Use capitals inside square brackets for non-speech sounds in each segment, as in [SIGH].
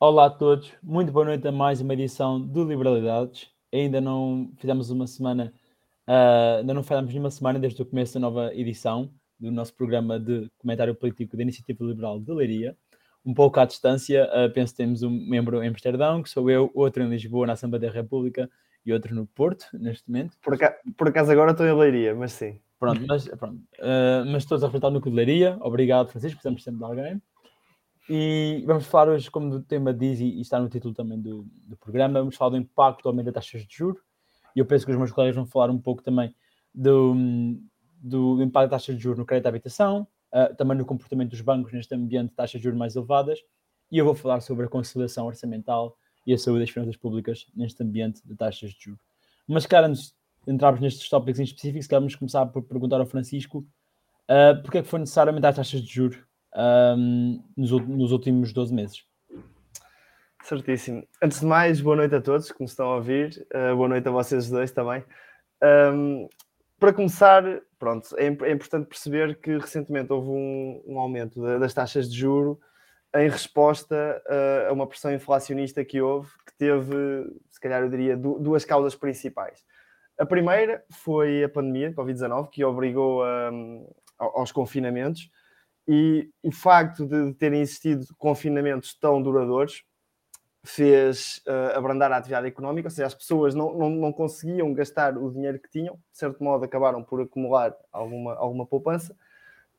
Olá a todos, muito boa noite a mais uma edição do Liberalidades. Ainda não fizemos uma semana, uh, ainda não fizemos nenhuma semana desde o começo da nova edição do nosso programa de comentário político da Iniciativa Liberal de Leiria. Um pouco à distância, uh, penso que temos um membro em Amsterdão, que sou eu, outro em Lisboa, na Assembleia da República, e outro no Porto, neste momento. Por acaso, por acaso agora estou em Leiria, mas sim. Pronto, mas, pronto. Uh, mas todos a enfrentar o núcleo de Leiria. Obrigado, Francisco, precisamos sempre de alguém. E vamos falar hoje, como o tema diz e está no título também do, do programa, vamos falar do impacto do aumento das taxas de juros. E eu penso que os meus colegas vão falar um pouco também do, do impacto das taxas de juros no crédito à habitação, uh, também no comportamento dos bancos neste ambiente de taxas de juros mais elevadas. E eu vou falar sobre a conciliação orçamental e a saúde das finanças públicas neste ambiente de taxas de juros. Mas, cara, antes de entrarmos nestes tópicos em específico, vamos começar por perguntar ao Francisco uh, porque é que foi necessário aumentar as taxas de juros um, nos, nos, últimos 12 meses. Certíssimo. Antes de mais, boa noite a todos que nos estão a ouvir. Uh, boa noite a vocês dois também. Um, para começar, pronto, é, é, importante perceber que recentemente houve um, um aumento de, das taxas de juro em resposta uh, a uma pressão inflacionista que houve, que teve, se calhar eu diria, duas causas principais. A primeira foi a pandemia, Covid-19, que obrigou um, aos confinamentos e o facto de terem existido confinamentos tão duradouros fez uh, abrandar a atividade económica, ou seja, as pessoas não, não, não, conseguiam gastar o dinheiro que tinham, de certo modo acabaram por acumular alguma, alguma poupança.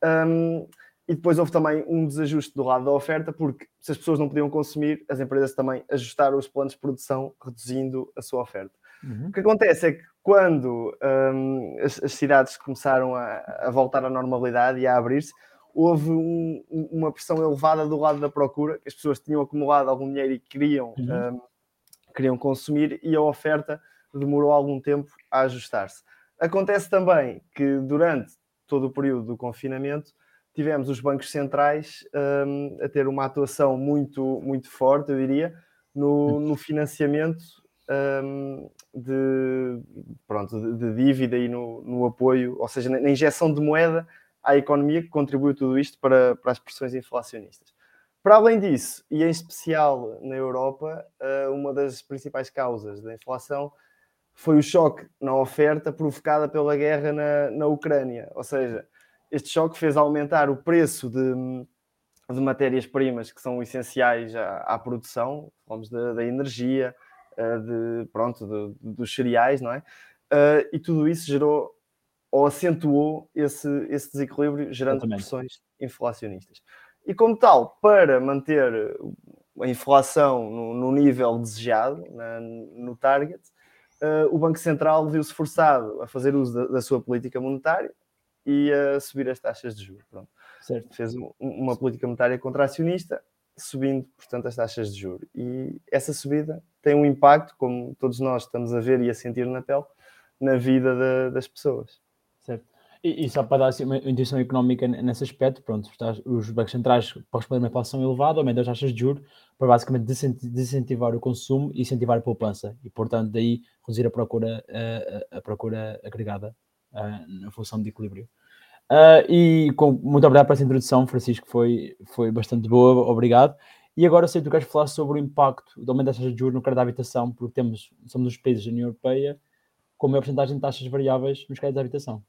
Um, e depois houve também um desajuste do lado da oferta, porque se as pessoas não podiam consumir, as empresas também ajustaram os planos de produção, reduzindo a sua oferta. Uhum. O que acontece é que quando um, as, as, cidades começaram a, a voltar à normalidade e a abrir-se, houve um, uma pressão elevada do lado da procura, que as pessoas tinham acumulado algum dinheiro e queriam, uhum. um, queriam consumir, e a oferta demorou algum tempo a ajustar-se. Acontece também que durante todo o período do confinamento tivemos os bancos centrais um, a ter uma atuação muito, muito forte, eu diria, no, uhum. no financiamento um, de, pronto, de, de, dívida e no, no apoio, ou seja, na, na injeção de moeda à economia que contribuiu tudo isto para, para as pressões inflacionistas. Para além disso, e em especial na Europa, eh, uma das principais causas da inflação foi o choque na oferta provocada pela guerra na, na Ucrânia. Ou seja, este choque fez aumentar o preço de, de matérias-primas que são essenciais à, à produção, falamos da, da energia, eh, de, pronto, de, dos cereais, não é? Eh, e tudo isso gerou ou acentuou esse, esse desequilíbrio, gerando Exatamente. pressões inflacionistas. E como tal, para manter a inflação no, no nível desejado, na, no target, uh, o Banco Central viu-se forçado a fazer uso da, da, sua política monetária e a subir as taxas de juros. Pronto. Certo. Fez um, uma política monetária contracionista, subindo, portanto, as taxas de juros. E essa subida tem um impacto, como todos nós estamos a ver e a sentir na pele, na vida de, das pessoas. E, e, só para dar assim, uma intenção económica nesse aspecto, pronto, os bancos centrais, para responder uma inflação elevada, aumentam as taxas de juros para basicamente desincentivar o consumo e incentivar a poupança e, portanto, daí reduzir a procura, a, a procura agregada na função de equilíbrio. Uh, e com, muito obrigado por essa introdução, Francisco, foi, foi bastante boa, obrigado. E agora sei que tu queres falar sobre o impacto do aumento das taxas de juros no crédito da habitação, porque temos, somos os países da União Europeia com a maior porcentagem de taxas variáveis nos créditos de habitação.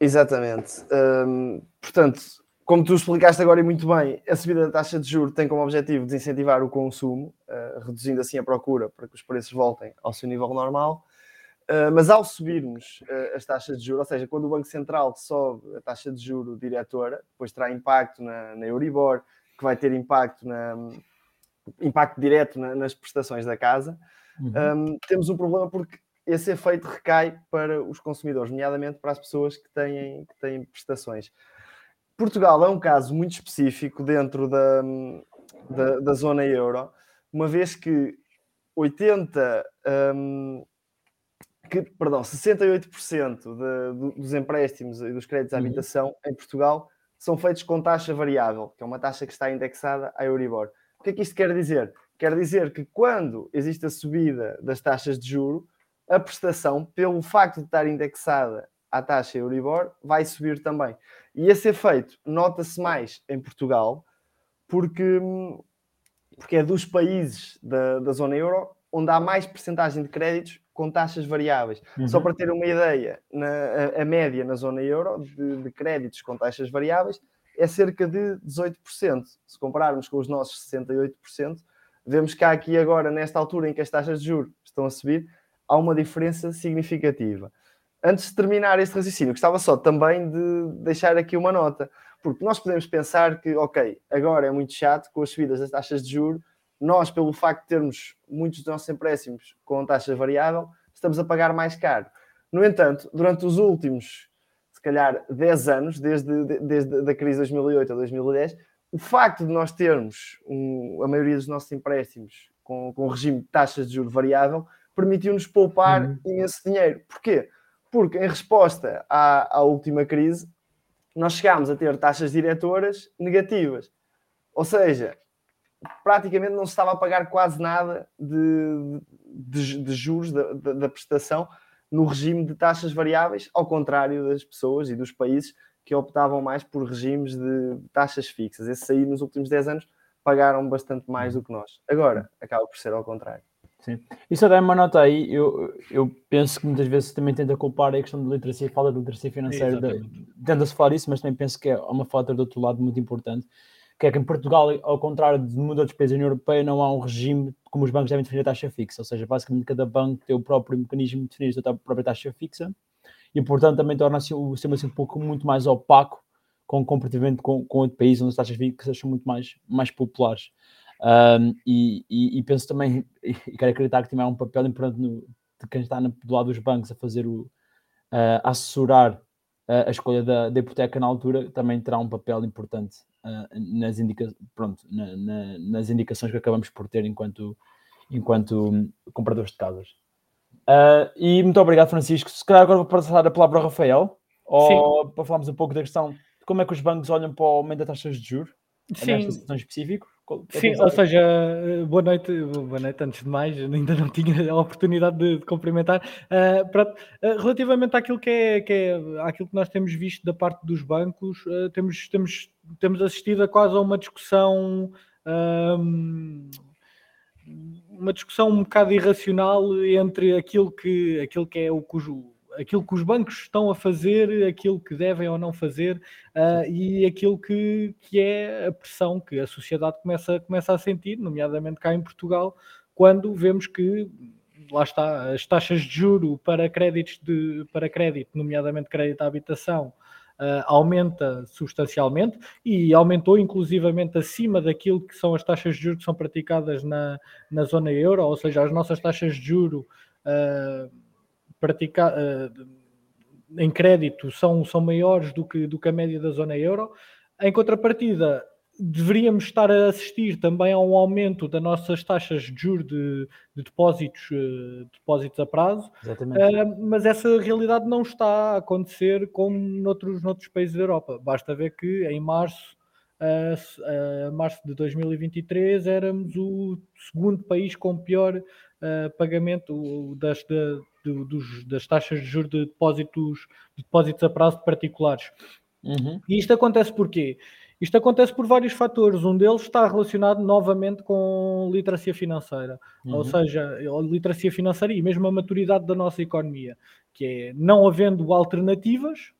Exatamente. Um, portanto, como tu explicaste agora e muito bem, a subida da taxa de juros tem como objetivo desincentivar o consumo, uh, reduzindo assim a procura para que os preços voltem ao seu nível normal. Uh, mas ao subirmos uh, as taxas de juros, ou seja, quando o Banco Central sobe a taxa de juro diretora, depois terá impacto na, na Euribor, que vai ter impacto, na, impacto direto na, nas prestações da casa, uhum. um, temos um problema porque esse efeito recai para os consumidores, nomeadamente para as pessoas que têm, que têm prestações. Portugal é um caso muito específico dentro da, da, da zona euro, uma vez que 80, um, que, perdão, 68% de, dos empréstimos e dos créditos à uhum. habitação em Portugal são feitos com taxa variável, que é uma taxa que está indexada à Euribor. O que é que isto quer dizer? Quer dizer que quando existe a subida das taxas de juro, a prestação, pelo facto de estar indexada à taxa Euribor, vai subir também. E esse efeito nota-se mais em Portugal, porque porque é dos países da, da zona euro onde há mais percentagem de créditos com taxas variáveis. Uhum. Só para ter uma ideia, na, a, a média na zona euro de, de, créditos com taxas variáveis é cerca de 18%. Se compararmos com os nossos 68%, vemos que há aqui agora, nesta altura em que as taxas de juros estão a subir, há uma diferença significativa. Antes de terminar este raciocínio, gostava só também de deixar aqui uma nota, porque nós podemos pensar que, ok, agora é muito chato com as subidas das taxas de juros, nós, pelo facto de termos muitos dos nossos empréstimos com taxa variável, estamos a pagar mais caro. No entanto, durante os últimos, se calhar, 10 anos, desde, desde a crise de 2008 a 2010, o facto de nós termos um, a maioria dos nossos empréstimos com, com regime de taxas de juros variável permitiu-nos poupar uhum. imenso dinheiro. Porquê? Porque em resposta à, à última crise, nós chegámos a ter taxas diretoras negativas. Ou seja, praticamente não se estava a pagar quase nada de, de, de juros da, da, da, prestação no regime de taxas variáveis, ao contrário das pessoas e dos países que optavam mais por regimes de taxas fixas. Esses aí, nos últimos 10 anos, pagaram bastante mais do que nós. Agora, acaba por ser ao contrário. Sim. E só dá uma nota aí, eu, eu penso que muitas vezes também tenta culpar a questão de literacia, fala de literacia financeira, tenta-se falar isso, mas também penso que é uma falta do outro lado muito importante, que é que em Portugal, ao contrário de muitos outros países da União Europeia, não há um regime como os bancos devem definir a taxa fixa, ou seja, basicamente cada banco tem o próprio mecanismo de definir a sua própria taxa fixa e, portanto, também torna-se o sistema assim, um pouco muito mais opaco com comparativamente com, com outro país onde as taxas fixas são muito mais, mais populares. Um, e, e, e, penso também, e quero acreditar que também há um papel importante no, de quem está no, do lado dos bancos a fazer o, uh, a assessorar uh, a escolha da, da, hipoteca na altura, também terá um papel importante uh, nas, indica pronto, na, na, nas indicações que acabamos por ter enquanto, enquanto compradores de casas. e muito obrigado, Francisco. Se calhar agora vou passar a palavra ao Rafael, ou Sim. para falarmos um pouco da questão de como é que os bancos olham para o aumento das taxas de juros, nesta situação específica. Sim, ou seja, boa noite, boa noite antes de mais, ainda não tinha a oportunidade de, de cumprimentar. Uh, para, uh, relativamente àquilo que, é, que é àquilo que nós temos visto da parte dos bancos, uh, temos, temos, temos assistido a quase a uma discussão uma discussão um bocado irracional entre aquilo que, aquilo que é o cujo aquilo que os bancos estão a fazer, aquilo que devem ou não fazer uh, e aquilo que, que é a pressão que a sociedade começa, começa a sentir, nomeadamente cá em Portugal, quando vemos que lá está, as taxas de juro para créditos de, para crédito, nomeadamente crédito à habitação, uh, aumenta substancialmente e aumentou inclusivamente acima daquilo que são as taxas de juros que são praticadas na, na zona euro, ou seja, as nossas taxas de juro uh, praticar, uh, em crédito são, são maiores do que, do que a média da zona euro. Em contrapartida, deveríamos estar a assistir também a um aumento das nossas taxas de juros de, de depósitos, uh, depósitos a prazo, uh, mas essa realidade não está a acontecer como noutros, noutros países da Europa. Basta ver que em março, uh, março de 2023 éramos o segundo país com pior pagamento das, de, do, dos, das taxas de juros de depósitos, de depósitos a prazo de particulares. Uhum. E isto acontece porquê? Isto acontece por vários fatores. Um deles está relacionado novamente com literacia financeira, uhum. ou seja, a literacia financeira e mesmo a maturidade da nossa economia, que é não havendo alternativas,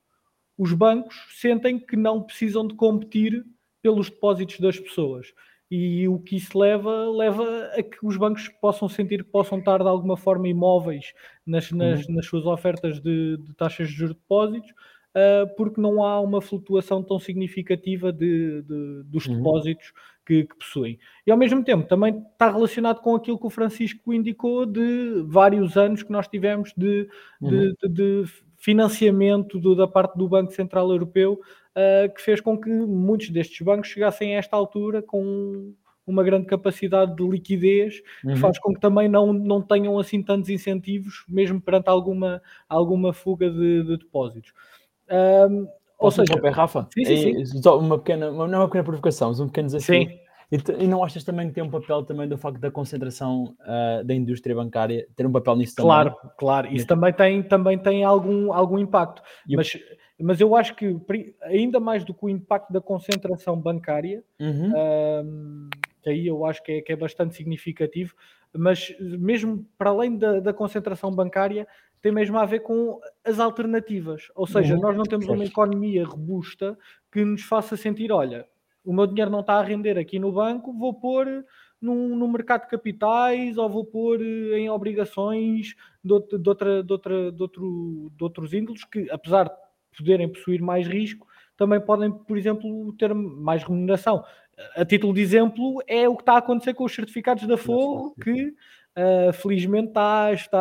os bancos sentem que não precisam de competir pelos depósitos das pessoas e o que isso leva, leva a que os bancos possam sentir que possam estar de alguma forma imóveis nas, nas, uhum. nas suas ofertas de, de, taxas de juros de depósitos, uh, porque não há uma flutuação tão significativa de, de dos uhum. depósitos que, que, possuem. E ao mesmo tempo também está relacionado com aquilo que o Francisco indicou de vários anos que nós tivemos de, uhum. de financiamento do, da parte do Banco Central Europeu uh, que fez com que muitos destes bancos chegassem a esta altura com uma grande capacidade de liquidez, uhum. que faz com que também não, não tenham assim tantos incentivos, mesmo perante alguma, alguma fuga de, de depósitos. Um, ou seja, Rafa? Sim, sim, sim. Uma pequena, não é uma pequena provocação, mas um pequeno desafio. Sim. E, e, não achas também que tem um papel também do facto da concentração uh, da indústria bancária ter um papel nisso também? Claro, claro. Isso também tem, também tem algum, algum impacto. E mas mas eu acho que ainda mais do que o impacto da concentração bancária, uhum. que aí eu acho que é, que é bastante significativo, mas mesmo para além da, da, concentração bancária, tem mesmo a ver com as alternativas. Ou seja, uhum. nós não temos uma economia robusta que nos faça sentir, olha, o meu dinheiro não está a render aqui no banco, vou pôr no, no mercado de capitais ou vou pôr eh, em obrigações de, de, outra, de, outra, de, outro, de outros índolos que, apesar de poderem possuir mais risco, também podem, por exemplo, ter mais remuneração. A título de exemplo, é o que está a acontecer com os certificados da Forro, que uh, felizmente está, está,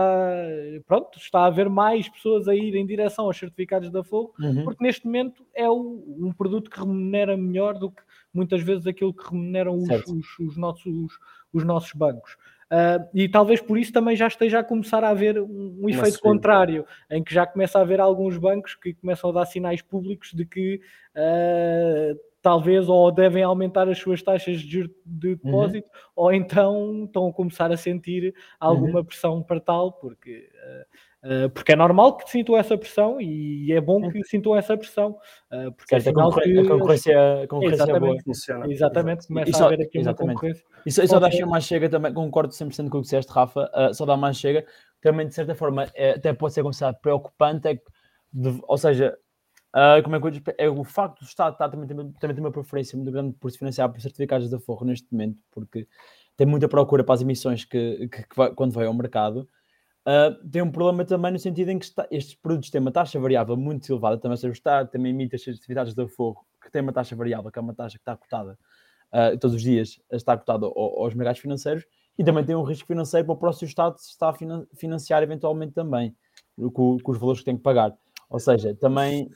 pronto, está a haver mais pessoas a ir em direção aos certificados da Forro, uhum. porque neste momento é o, um produto que remunera melhor do que muitas vezes aquilo que remuneram os, os, os nossos, os, os nossos bancos. Uh, e talvez por isso também já esteja a começar a haver um, um efeito contrário, em que já começa a haver alguns bancos que começam a dar sinais públicos de que uh, talvez ou devem aumentar as suas taxas de, de uhum. depósito uhum. ou então estão a começar a sentir alguma uhum. pressão para tal, porque Uh, porque é normal que sintam essa pressão e é bom que sintam essa pressão. Uh, porque certo, é a, concorrência, que... a concorrência, a concorrência é exatamente, funciona. Exatamente, começa só, a haver aqui exatamente. uma concorrência. E só, e só dá mais chega também, concordo 100% com o que disseste, Rafa, uh, só dá mais chega, também de certa forma é, até pode ser considerado preocupante, é que, de, ou seja, como é que eu é o facto do Estado estar, também, também, também tem uma preferência muito grande por se financiar por certificados da Forro neste momento, porque tem muita procura para as emissões que, que, que vai, quando vai ao mercado Uh, tem um problema também no sentido em que está, estes produtos têm uma taxa variável muito elevada, também se Estado também emite as atividades da Forro, que tem uma taxa variável, que é uma taxa que está cotada uh, todos os dias, está cotada aos mercados financeiros, e também tem um risco financeiro para o próximo Estado se está a financiar eventualmente também, com, com os valores que tem que pagar. Ou seja, também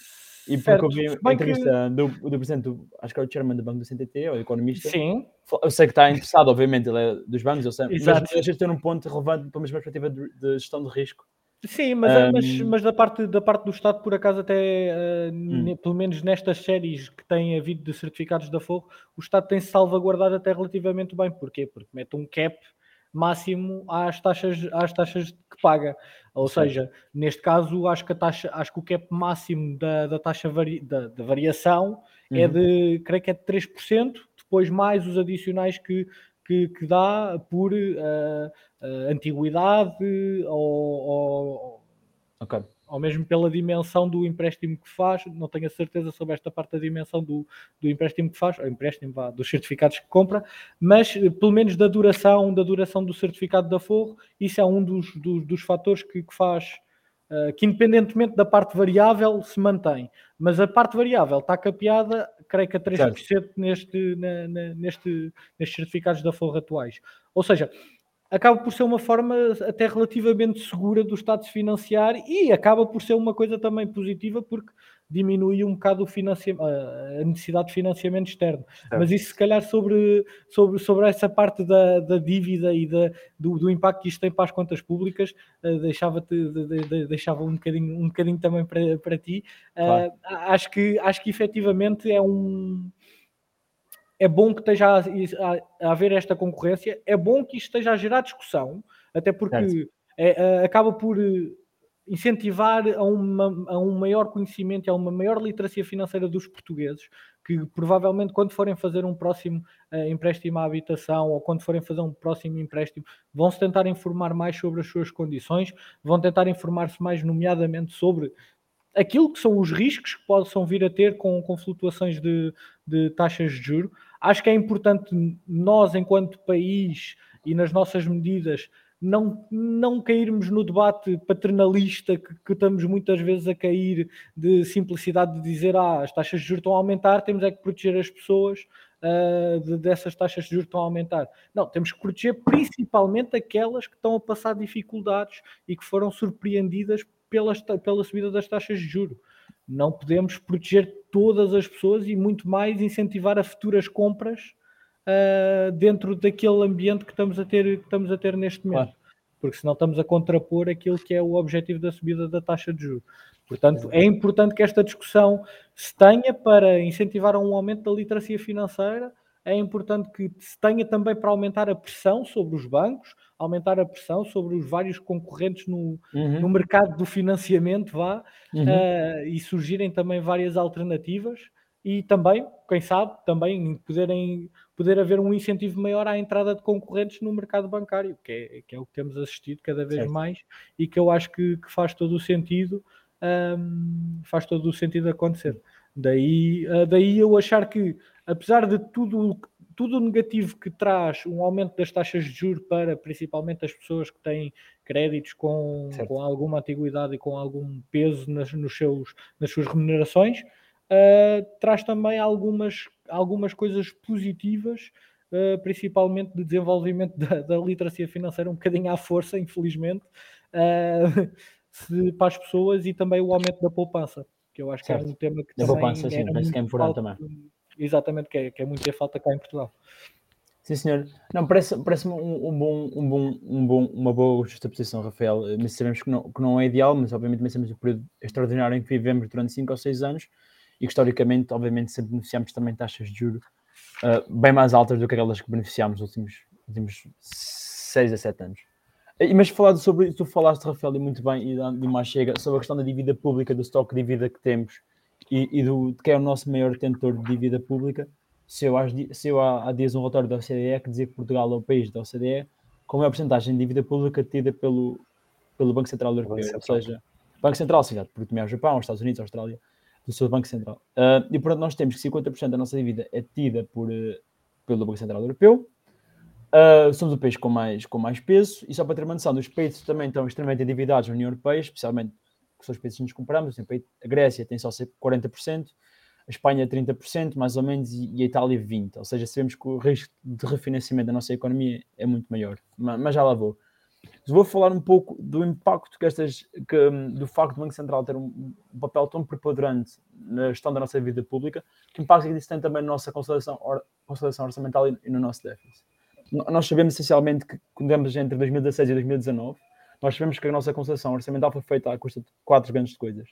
e porque eu vi a entrevista que... do, do presidente, do, acho que é o chairman do Banco do CTT, ou economista. Sim. Eu sei que está interessado, obviamente, ele é dos bancos, eu sei, Exato. mas deixa de ter um ponto relevante para a mesma perspectiva de, de gestão de risco. Sim, mas, um... mas, mas, da, parte, da parte do Estado, por acaso, até uh, hum. pelo menos nestas séries que têm havido de certificados da Fogo, o Estado tem-se salvaguardado até relativamente bem. Porquê? Porque mete um cap máximo às taxas, às taxas que paga. Ou Sim. seja, neste caso, acho que a taxa, acho que o cap máximo da, da taxa vari, da, da, variação é uhum. é de, creio que é de 3%, depois mais os adicionais que, que, que dá por uh, uh, antiguidade ou, ou, okay ou mesmo pela dimensão do empréstimo que faz, não tenho a certeza sobre esta parte da dimensão do, do empréstimo que faz, ou empréstimo vá, dos certificados que compra, mas eh, pelo menos da duração, da duração do certificado da Forro, isso é um dos, dos, dos fatores que, que faz, uh, que independentemente da parte variável se mantém, mas a parte variável está capeada, creio que a 3% neste, na, na, neste, nestes certificados da Forro atuais. Ou seja, acaba por ser uma forma até relativamente segura do Estado se financiar e acaba por ser uma coisa também positiva porque diminui um bocado a necessidade de financiamento externo. É. Mas isso se calhar sobre, sobre, sobre essa parte da, da dívida e da, do, do, impacto que isto tem para as contas públicas, uh, deixava, de, de, de, deixava um, bocadinho, um bocadinho também para, para ti. Uh, acho, que, acho que efetivamente é um é bom que esteja a, a, a, haver esta concorrência, é bom que isto esteja a gerar discussão, até porque é, é, acaba por eh, incentivar a, uma, a, um maior conhecimento e a uma maior literacia financeira dos portugueses, que provavelmente quando forem fazer um próximo uh, empréstimo à habitação ou quando forem fazer um próximo empréstimo, vão se tentar informar mais sobre as suas condições, vão tentar informar-se mais nomeadamente sobre aquilo que são os riscos que possam vir a ter com, com flutuações de, de taxas de juro. Acho que é importante nós, enquanto país e nas nossas medidas, não, não cairmos no debate paternalista que, que, estamos muitas vezes a cair de simplicidade de dizer ah, as taxas de juros estão a aumentar, temos é que proteger as pessoas uh, de, dessas taxas de juros estão a aumentar. Não, temos que proteger principalmente aquelas que estão a passar dificuldades e que foram surpreendidas pela, pela subida das taxas de juros. Não podemos proteger todas as pessoas e muito mais incentivar a futuras compras uh, dentro daquele ambiente que estamos a ter, que estamos a ter neste momento. Claro. Porque senão estamos a contrapor aquilo que é o objetivo da subida da taxa de juros. Portanto, é importante que esta discussão se tenha para incentivar um aumento da literacia financeira, é importante que se tenha também para aumentar a pressão sobre os bancos, aumentar a pressão sobre os vários concorrentes no, uhum. no mercado do financiamento, vá, uhum. uh, e surgirem também várias alternativas. e também, quem sabe, também poderem, poder haver um incentivo maior à entrada de concorrentes no mercado bancário, que é, que é o que temos assistido cada vez certo. mais e que eu acho que, que faz todo o sentido, um, faz todo o sentido acontecer. Daí, uh, daí eu achar que, apesar de tudo tudo o negativo que traz um aumento das taxas de juros para principalmente as pessoas que têm créditos com, com alguma antiguidade e com algum peso nas, nos seus, nas suas remunerações, uh, traz também algumas, algumas coisas positivas, uh, principalmente de desenvolvimento da, da, literacia financeira, um bocadinho à força, infelizmente, uh, se, para as pessoas e também o aumento da poupança, que eu acho certo. que é um tema que da também poupança, sim, penso que é importante também exatamente, que é, que é muito a falta cá em Portugal. Sim, senhor. Não, parece-me parece um, um, bom, um, bom, um bom, uma boa justa-posição, Rafael. Mas sabemos que não, que não é ideal, mas obviamente pensamos no período extraordinário em que vivemos durante 5 ou 6 anos e que historicamente, obviamente, sempre beneficiamos também taxas de juros uh, bem mais altas do que aquelas que beneficiámos nos últimos, últimos 6 a 7 anos. E, mas falado sobre, tu falaste, Rafael, e muito bem, e de mais chega, sobre a questão da dívida pública, do estoque de dívida que temos e, e do, que é o nosso maior detentor de dívida pública, se eu, se eu há, há dias um relatório da OCDE que dizia que Portugal é o país da OCDE com a maior porcentagem de dívida pública tida pelo, pelo Banco Central Europeu, Banco Central. ou seja, Banco Central, sim, porque também é o Japão, os Estados Unidos, a Austrália, do seu Banco Central. Uh, e portanto nós temos que 50% da nossa dívida é tida por, uh, pelo Banco Central Europeu, Uh, somos o país com mais, com mais peso, e só para ter uma noção, os países também estão extremamente endividados na União Europeia, especialmente que são os países que nos compramos, a Grécia tem só 40%, a Espanha 30%, mais ou menos, e a Itália 20%. Ou seja, sabemos que o risco de refinanciamento da nossa economia é muito maior. Mas já lá vou. Vou falar um pouco do impacto que estas, que, do facto do Banco Central ter um, um papel tão preponderante na gestão da nossa vida pública, que impacto é que isso tem também na nossa consolidação, or, consolidação orçamental e, e no nosso déficit. Nós sabemos essencialmente que, quando entre 2016 e 2019, nós sabemos que a nossa concessão orçamental foi feita à custa de quatro grandes coisas.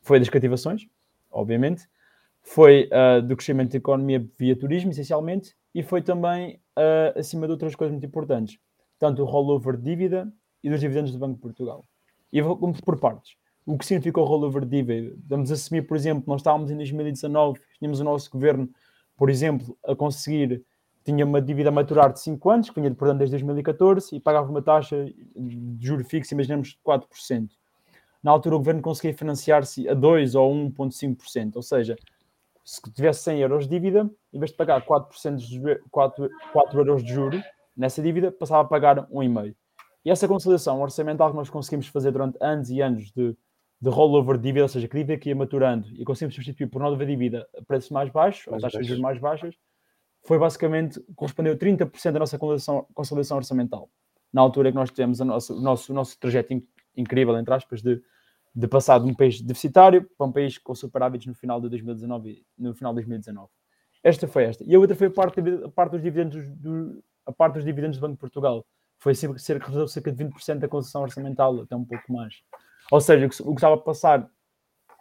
Foi das cativações, obviamente, foi uh, do crescimento da economia via turismo, essencialmente, e foi também, uh, acima de outras coisas muito importantes, tanto o rollover de dívida e dos dividendos do Banco de Portugal. E vou por partes. O que significa o rollover de dívida? Vamos assumir, por exemplo, nós estávamos em 2019, tínhamos o nosso governo, por exemplo, a conseguir tinha uma dívida a maturar de 5 anos, que vinha de portanto desde 2014, e pagava uma taxa de juro fixo, imaginemos, de 4%. Na altura o governo conseguia financiar-se a 2 ou 1,5%, ou seja, se tivesse 100 euros de dívida, em vez de pagar 4%, de, 4, 4 euros de juro nessa dívida, passava a pagar 1,5%. E essa conciliação orçamental que nós conseguimos fazer durante anos e anos de, de rollover de dívida, ou seja, que dívida que ia maturando, e conseguimos substituir por nova dívida a preços mais baixos, ou taxas de juros mais baixas, foi basicamente, correspondeu 30% da nossa consolidação, orçamental. Na altura que nós tivemos nossa, o nosso, nosso trajeto in, incrível, entre aspas, de, de passar de um país deficitário para um país com superávites no final de 2019, no final de 2019. Esta foi esta. E a outra foi a parte, a parte dos dividendos do, a parte dos dividendos do Banco de Portugal. Foi cerca, cerca de 20% da concessão orçamental, até um pouco mais. Ou seja, o que, o que estava a passar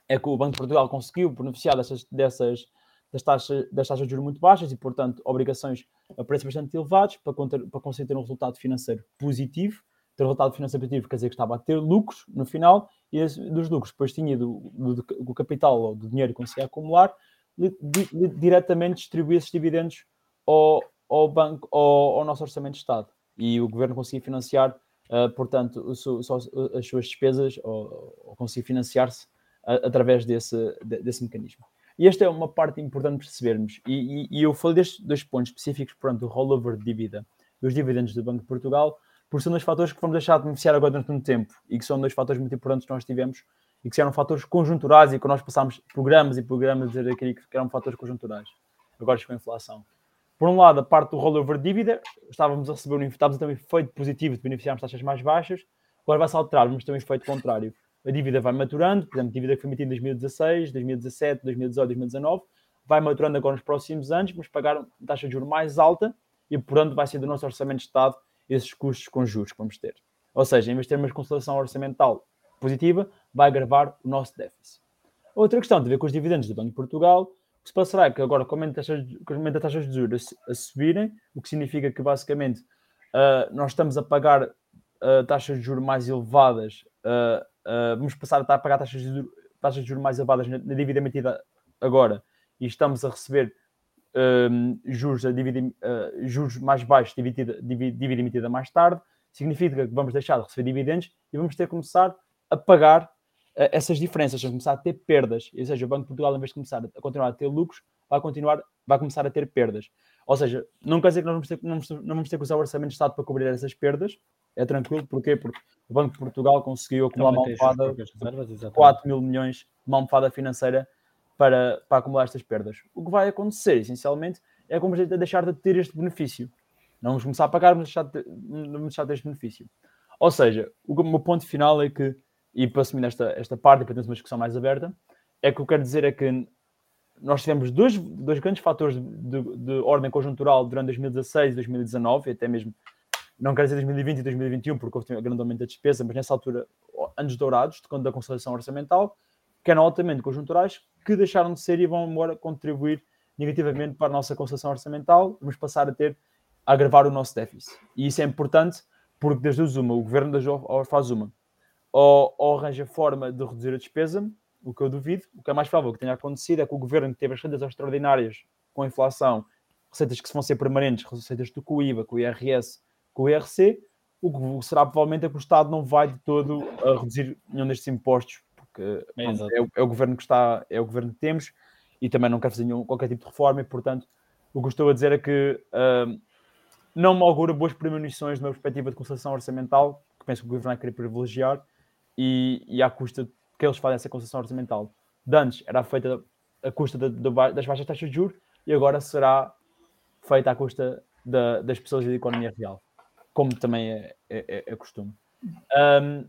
é que o Banco de Portugal conseguiu beneficiar dessas, dessas das taxas, das taxas de juros muito baixas e, portanto, obrigações a preços bastante elevados para, conter, para conseguir ter um resultado financeiro positivo. Ter um resultado financeiro positivo quer dizer que estava a ter lucros no final e dos lucros depois tinha do, do, do, capital ou do dinheiro que conseguia acumular, li, li, diretamente distribuir esses dividendos ao, ao banco, ao, ao, nosso orçamento de Estado. E o governo conseguia financiar, uh, portanto, o, o, as suas despesas ou, ou conseguia financiar-se uh, através desse, de, desse mecanismo. E esta é uma parte importante percebermos. E, e, e eu falei destes dois pontos específicos, pronto, do rollover de dívida e os dividendos do Banco de Portugal, por são dois fatores que vamos deixar de beneficiar agora durante um tempo e que são dois fatores muito importantes que nós tivemos e que eram fatores conjunturais e que nós passámos programas e programas a dizer que eram fatores conjunturais. Agora com a inflação. Por um lado, a parte do rollover de dívida, estávamos a receber um, estávamos ter um efeito positivo de beneficiarmos taxas mais baixas, agora vai-se alterar, vamos ter um efeito contrário a dívida vai maturando, por exemplo, dívida que foi emitida em 2016, 2017, 2018, 2019, vai maturando agora nos próximos anos, vamos pagar taxa de juros mais alta e, portanto, vai ser do nosso orçamento de Estado esses custos com juros que vamos ter. Ou seja, em vez de ter uma consolidação orçamental positiva, vai agravar o nosso déficit. Outra questão tem a ver com os dividendos do Banco de Portugal. O que se passará é que agora, com as taxas de juros a, subirem, o que significa que, basicamente, uh, nós estamos a pagar uh, taxas de juros mais elevadas uh, vamos passar a a pagar taxas de, juros, taxas de juros mais elevadas na, na dívida emitida agora e estamos a receber um, juros, a dívida, juros mais baixos, dívida, dívida emitida mais tarde, significa que vamos deixar de receber dividendos e vamos ter que começar a pagar essas diferenças, vamos começar a ter perdas. Ou seja, o Banco de Portugal, em vez de começar a, continuar a ter lucros, vai, continuar, vai começar a ter perdas. Ou seja, não quer dizer que nós vamos ter, não vamos, não vamos ter que usar o Orçamento de Estado para cobrir essas perdas, é tranquilo, porquê? Porque o Banco de Portugal conseguiu acumular uma almofada de 4 mil milhões de uma almofada financeira para, para acumular estas perdas. O que vai acontecer, essencialmente, é como a gente deixar de ter este benefício. Não vamos começar a pagar, mas deixar de vamos deixar de ter este benefício. Ou seja, o meu ponto final é que, e para assumir esta, esta parte e para termos uma discussão mais aberta, é que o que eu quero dizer é que nós tivemos dois, dois grandes fatores de, de, de ordem conjuntural durante 2016 e 2019, e até mesmo, não quero dizer 2020 e 2021, porque houve um grande aumento da despesa, mas nessa altura, anos dourados, de da consolidação orçamental, que eram altamente conjunturais, que deixaram de ser e vão agora contribuir negativamente para a nossa concessão orçamental, vamos passar a ter a agravar o nosso déficit. E isso é importante porque das duas uma, o governo faz uma, ou, ou arranja forma de reduzir a despesa, o que eu duvido, o que é mais provável que tenha acontecido é que o governo que teve as receitas extraordinárias com a inflação, receitas que vão ser permanentes, receitas do IVA, com o IRS, com o IRC, o que será provavelmente é que o Estado não vai de todo a reduzir nenhum destes impostos porque é, é, o, é, o, governo que está, é o governo que temos e também não quer fazer nenhum, qualquer tipo de reforma e, portanto, o que estou a dizer é que uh, não me augura boas premonições de uma perspectiva de concessão orçamental, que penso que o governo vai querer privilegiar e, e à custa que eles fazem essa concessão orçamental. De antes era feita a custa de, de, das baixas taxas de juros e agora será feita à custa da, das pessoas e da economia real, como também é, é, é, é costume. Um,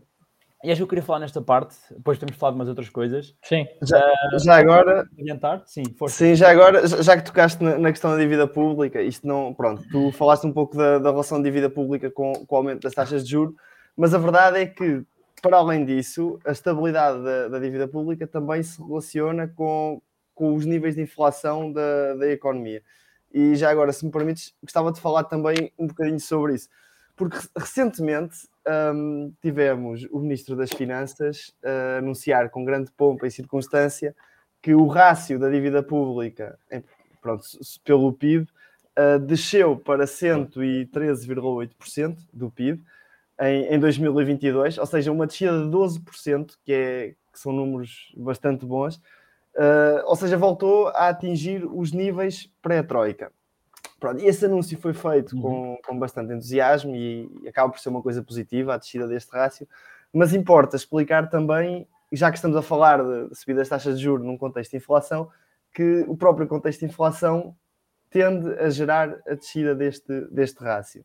e acho que eu queria falar nesta parte, depois temos falado de umas outras coisas. Sim. Já, uh, já agora. Adiantar? Sim, força. Sim, já agora, já que tocaste na, na, questão da dívida pública, isto não. Pronto, tu falaste um pouco da, da relação de dívida pública com, com o aumento das taxas de juros, mas a verdade é que, para além disso, a estabilidade da, da dívida pública também se relaciona com, com os níveis de inflação da, da economia. E já agora, se me permites, gostava de falar também um bocadinho sobre isso. Porque recentemente um, tivemos o Ministro das Finanças uh, anunciar com grande pompa e circunstância que o rácio da dívida pública pronto, pelo PIB uh, desceu para 113,8% do PIB em, em 2022, ou seja, uma descida de 12%, que, é, que são números bastante bons, uh, ou seja, voltou a atingir os níveis pré-troika. Pronto, e esse anúncio foi feito uhum. com, com bastante entusiasmo e, e acaba por ser uma coisa positiva, a descida deste rácio, mas importa explicar também, já que estamos a falar de, de subida das taxas de juros num contexto de inflação, que o próprio contexto de inflação tende a gerar a descida deste, deste rácio.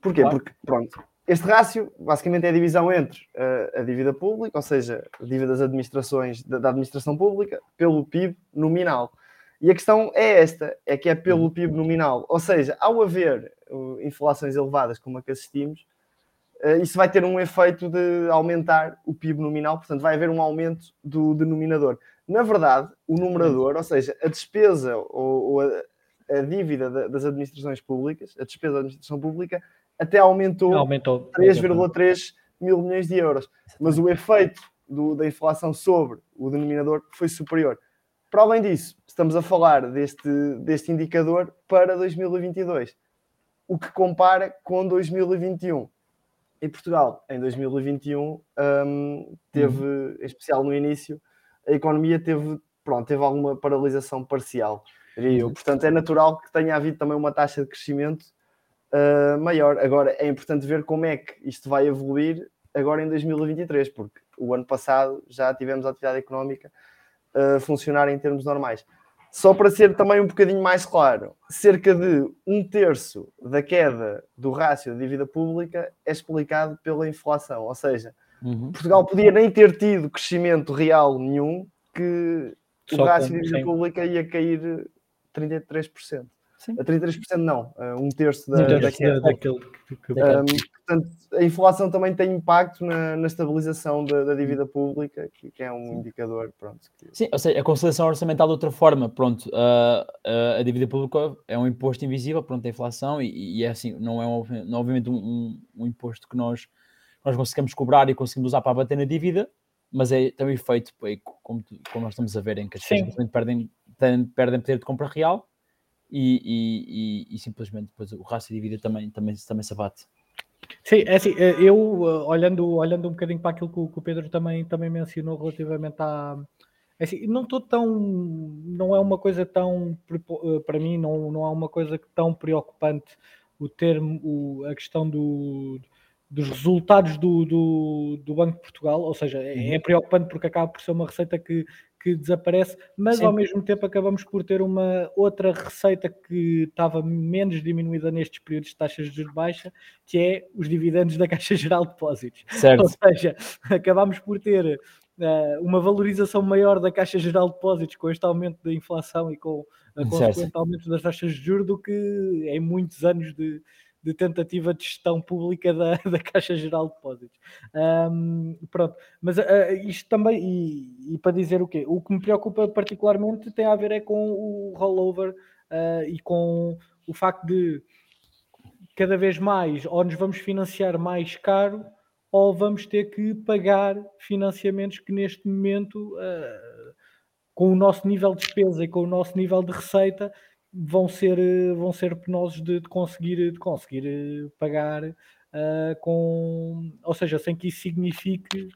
Porquê? Claro. Porque, pronto, este rácio basicamente é a divisão entre a, a dívida pública, ou seja, a dívida das administrações, da, da administração pública, pelo PIB nominal. E a questão é esta: é que é pelo. PIB nominal. Ou seja, ao haver uh, inflações elevadas como a que assistimos, uh, isso vai ter um efeito de aumentar o PIB nominal, portanto, vai haver um aumento do denominador. Na verdade, o numerador, ou seja, a despesa ou, ou a, a, dívida das administrações públicas, a despesa da administração pública, até aumentou, aumentou 3,3 mil milhões de euros. Mas o efeito do, da inflação sobre o denominador foi superior. Para além disso, estamos a falar deste, deste indicador para 2022, o que compara com 2021. E Portugal, em 2021, um, teve, uhum. em especial no início, a economia teve, pronto, teve alguma paralisação parcial. Uhum. Portanto, é natural que tenha havido também uma taxa de crescimento uh, maior. Agora, é importante ver como é que isto vai evoluir agora em 2023, porque o ano passado já tivemos atividade económica uh, funcionar em termos normais. Só para ser também um bocadinho mais claro, cerca de um terço da queda do rácio da dívida pública é explicado pela inflação. Ou seja, uhum. Portugal podia nem ter tido crescimento real nenhum, que Só o rácio da dívida pública ia cair 33%. Sim. A 33% não, um terço da, um terço daquele. daquele que, um, portanto, a inflação também tem impacto na, na estabilização da, da, dívida pública, que, que é um Sim. indicador. Pronto, que... Sim, ou seja, a consolidação orçamental de outra forma, pronto, a, a, a dívida pública é um imposto invisível, pronto, a inflação, e, e é assim, não é, um, não, obviamente um, um, um, imposto que nós, nós conseguimos cobrar e conseguimos usar para bater na dívida, mas é, tem um efeito, como, como nós estamos a ver, em que as pessoas perdem perdem poder de compra real e, e, e, e simplesmente depois o raço de dívida também, também, também se abate. Sim, é assim, eh, eu olhando, olhando um bocadinho para aquilo que o, que o Pedro também, também mencionou relativamente à. É assim, não estou tão. Não é uma coisa tão. Para mim, não, não é uma coisa tão preocupante o termo, o, a questão do, dos resultados do, do, do, Banco de Portugal, ou seja, é, é, preocupante porque acaba por ser uma receita que, que desaparece, mas Sim. ao mesmo tempo acabamos por ter uma outra receita que estava menos diminuída nestes períodos de taxas de juros baixa, que é os dividendos da Caixa Geral de Depósitos. Certo. Ou seja, [LAUGHS] acabamos por ter uh, uma valorização maior da Caixa Geral de Depósitos com este aumento da inflação e com consequente aumento das taxas de juros do que em muitos anos de, de tentativa de gestão pública da, [LAUGHS] da Caixa Geral de Depósitos. Um, pronto, mas uh, isto também, e, e, para dizer o quê? O que me preocupa particularmente tem a ver é com o rollover uh, e com o facto de cada vez mais ou nos vamos financiar mais caro ou vamos ter que pagar financiamentos que neste momento, uh, com o nosso nível de despesa e com o nosso nível de receita, vão ser, eh, vão ser penosos de, de conseguir, de conseguir eh, pagar uh, com, ou seja, sem que isso signifique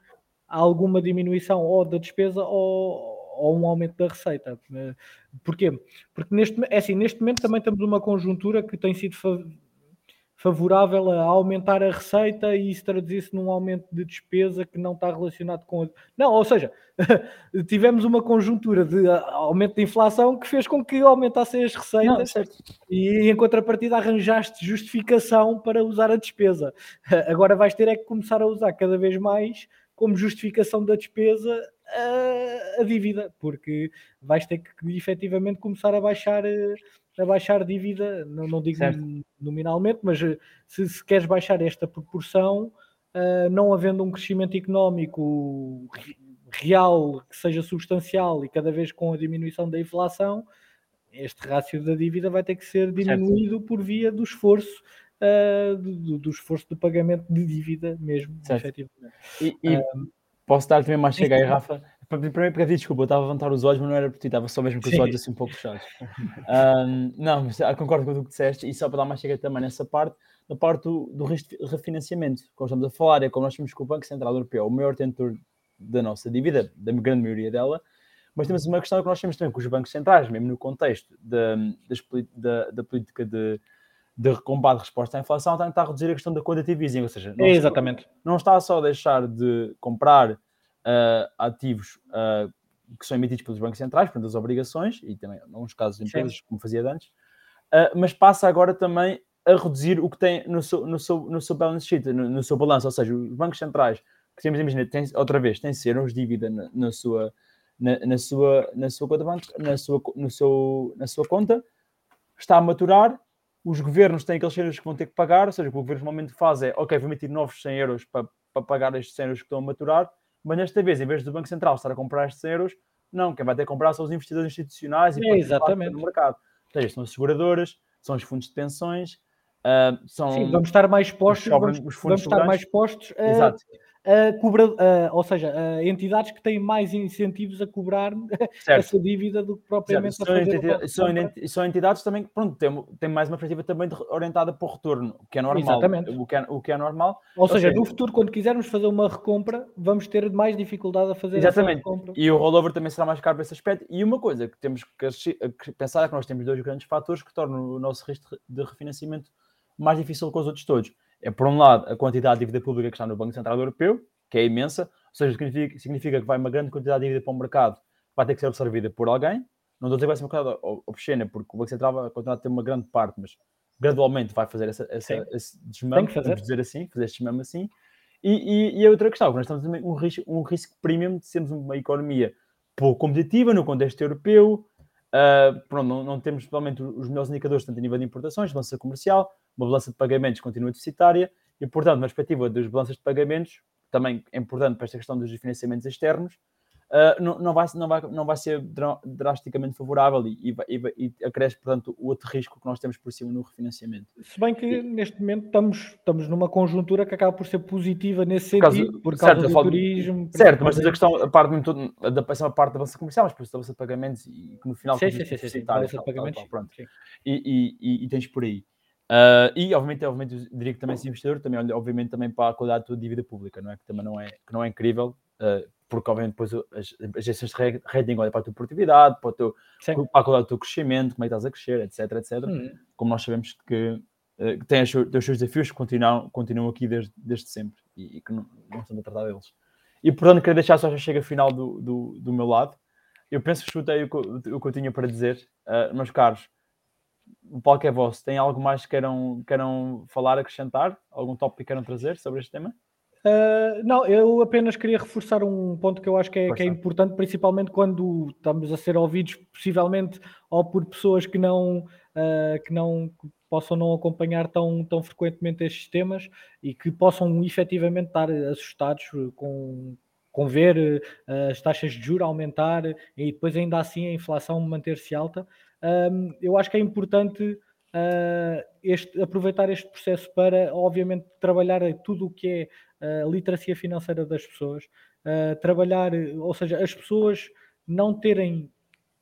alguma diminuição ou da despesa ou, ou um aumento da receita. Porquê? Porque neste, é assim, neste momento também temos uma conjuntura que tem sido favorável a aumentar a receita e isso traduzir-se num aumento de despesa que não está relacionado com. Não, ou seja, [LAUGHS] tivemos uma conjuntura de aumento de inflação que fez com que aumentassem as receitas não, e em contrapartida arranjaste justificação para usar a despesa. [LAUGHS] Agora vais ter é que começar a usar cada vez mais como justificação da despesa a, a dívida, porque vais ter que efetivamente começar a baixar a baixar dívida, não, não digo certo. nominalmente, mas se, se, queres baixar esta proporção, uh, não havendo um crescimento económico real que seja substancial e cada vez com a diminuição da inflação, este rácio da dívida vai ter que ser diminuído certo. por via do esforço uh, do, do, esforço do pagamento de dívida mesmo, certo. efetivamente. E, e posso dar também mais chega aí, Rafa? Primeiro, porque desculpa, eu estava a levantar os olhos, mas não era por ti, estava só mesmo com os olhos assim um pouco fechados. [LAUGHS] um, não, mas ah, concordo com o que disseste, e só para dar mais chega também nessa parte, na parte do, do refinanciamento, como estamos a falar, é como nós temos com o Banco Central Europeu, o maior tentor da nossa dívida, da grande maioria dela, mas temos uma questão que nós temos também com os bancos centrais, mesmo no contexto da, da, da política de, de combate de resposta à inflação, está a reduzir a questão da quantitative easing, ou seja, não, é exatamente. Está, não está só a deixar de comprar uh, ativos uh, que são emitidos pelos bancos centrais, portanto, as obrigações, e também, em alguns casos, empresas, Sim. como fazia antes, uh, mas passa agora também a reduzir o que tem no seu, no seu, no seu balance sheet, no, no seu balanço, ou seja, os bancos centrais, que temos, imagina, tem, outra vez, têm zeros de dívida na, na sua na, na, sua, na sua conta na sua, no seu, na sua conta, está a maturar, os governos têm aqueles 100 euros que vão ter que pagar, ou seja, o que o governo normalmente faz é, ok, vou emitir novos 100 euros para, para pagar estes 100 euros que estão a maturar, mas nesta vez, em vez do Banco Central estar a comprar estes euros, não, quem vai ter que comprar são os investidores institucionais e é, exatamente. no mercado. Ou seja, são as seguradoras, são os fundos de pensões, uh, são... Sim, vamos estar mais postos, vamos, vamos estar mais postos a, Exato a cobra, a, ou seja, a entidades que têm mais incentivos a cobrar [LAUGHS] certo. essa dívida do que propriamente certo. a fazer são, entidades, são entidades também que pronto, têm, têm mais uma perspectiva também de, orientada para o retorno, o que é normal. Exatamente. O que é, o que é normal. Ou, ou seja, seja, no futuro, quando quisermos fazer uma recompra, vamos ter mais dificuldade a fazer Exatamente. E o rollover também será mais caro para esse aspecto. E uma coisa que temos que pensar é que nós temos dois grandes fatores que tornam o nosso risco de refinanciamento mais difícil que os outros todos é, por um lado, a quantidade de dívida pública que está no Banco Central Europeu, que é imensa, ou seja, significa, significa que vai uma grande quantidade de dívida para o mercado que vai ter que ser absorvida por alguém. Não estou a dizer que vai ser uma coisa obscena, porque o Banco Central vai continuar a ter uma grande parte, mas gradualmente vai fazer essa, essa, esse desmame, vamos dizer assim, fazer este desmame assim. E, e, e, a outra questão, nós estamos também um risco, um risco premium de sermos uma economia pouco competitiva no contexto europeu, uh, pronto, não, não, temos provavelmente os melhores indicadores, tanto a nível de importações, balança comercial, uma balança de pagamentos continua deficitária e, portanto, uma perspectiva das balanças de pagamentos, também é importante para esta questão dos financiamentos externos, uh, não, não, vai, não, vai, não vai ser drasticamente favorável e, e, e, acresce, portanto, o outro risco que nós temos por cima no refinanciamento. Se bem que e, neste momento estamos, estamos numa conjuntura que acaba por ser positiva nesse sentido, por causa, certo, do turismo. Certo, mas a questão, a parte, muito, da, essa parte da balança comercial, mas depois da balança de pagamentos e que no final... Sim, sim, sim, sim, sim, tal, tal, pagamentos, tal, pronto. E, e, e, tens por aí. Uh, e obviamente, obviamente diria que também esse investidor também olha obviamente também para a qualidade da tua dívida pública, não é? Que também não é, que não é incrível, uh, porque obviamente depois as, as agências de rating olham para a tua produtividade, para, o teu, para a qualidade do teu crescimento, como é que estás a crescer, etc, etc. Hum. Como nós sabemos que, uh, que tem os seus desafios que continuam, continuam aqui desde, desde sempre e, e que não, não estamos a tratar deles. E portanto, queria deixar só já chega final do, do, do meu lado. Eu penso que chutei o, o que eu tinha para dizer, meus caros o palco é vosso. Tem algo mais que queiram, queiram falar, acrescentar? Algum tópico que queiram trazer sobre este tema? Uh, não, eu apenas queria reforçar um ponto que eu acho que é, que é, importante, principalmente quando estamos a ser ouvidos, possivelmente, ou por pessoas que não, uh, que não que possam não acompanhar tão, tão frequentemente estes temas e que possam efetivamente estar assustados com, com ver uh, as taxas de juros aumentar e depois ainda assim a inflação manter-se alta um, eu acho que é importante uh, este, aproveitar este processo para, obviamente, trabalhar tudo o que é a literacia financeira das pessoas, trabalhar, ou seja, as pessoas não terem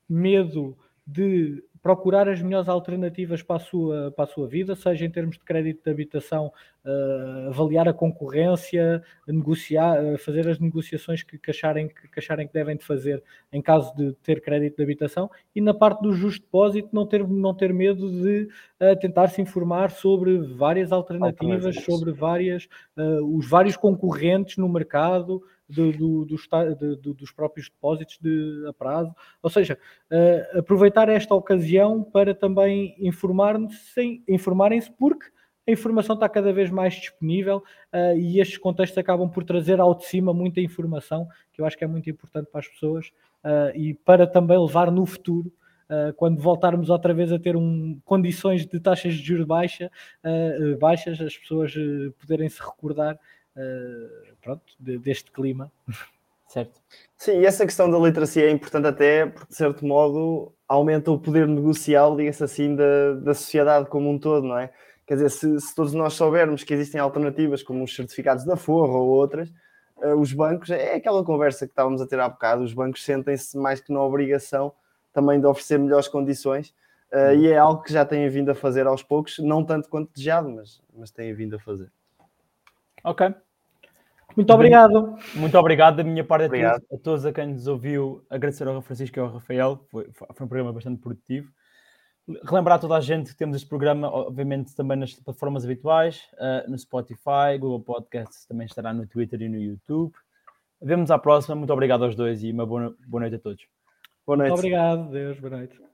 medo de procurar as melhores alternativas para a sua, para a sua vida, seja em termos de crédito de habitação, uh, avaliar a concorrência, negociar, uh, fazer as negociações que, que, acharem, que, que, acharem que devem de fazer em caso de ter crédito de habitação, e na parte do justo depósito não ter, não ter medo de uh, tentar se informar sobre várias alternativas, sobre várias, os vários concorrentes no mercado, do, do, do, do, dos próprios depósitos de, a prazo. Ou seja, uh, aproveitar esta ocasião para também informarem-se, porque a informação está cada vez mais disponível uh, e estes contextos acabam por trazer ao de cima muita informação, que eu acho que é muito importante para as pessoas uh, e para também levar no futuro. Uh, quando voltarmos outra vez a ter um, condições de taxas de juros baixa, baixas, as pessoas poderem se recordar uh, pronto, de, deste clima. Certo. Sim, e essa questão da literacia é importante até porque, de certo modo, aumenta o poder negocial, diga-se assim, da, da sociedade como um todo, não é? Quer dizer, se, se, todos nós soubermos que existem alternativas como os certificados da Forra ou outras, uh, os bancos, é aquela conversa que estávamos a ter há bocado, os bancos sentem-se mais que na obrigação também de oferecer melhores condições uh, e é algo que já têm vindo a fazer aos poucos, não tanto quanto desejado, mas, mas têm vindo a fazer. Ok, muito obrigado. Muito obrigado da minha parte a todos, a todos, a quem nos ouviu. Agradecer ao Francisco e ao Rafael. Foi, foi um programa bastante produtivo. Relembrar a toda a gente que temos este programa, obviamente, também nas plataformas habituais, uh, no Spotify, Google Podcasts, também estará no Twitter e no YouTube. Vemos à próxima. Muito obrigado aos dois e uma boa, boa noite a todos. Boa noite. Muito obrigado. Deus, boa noite.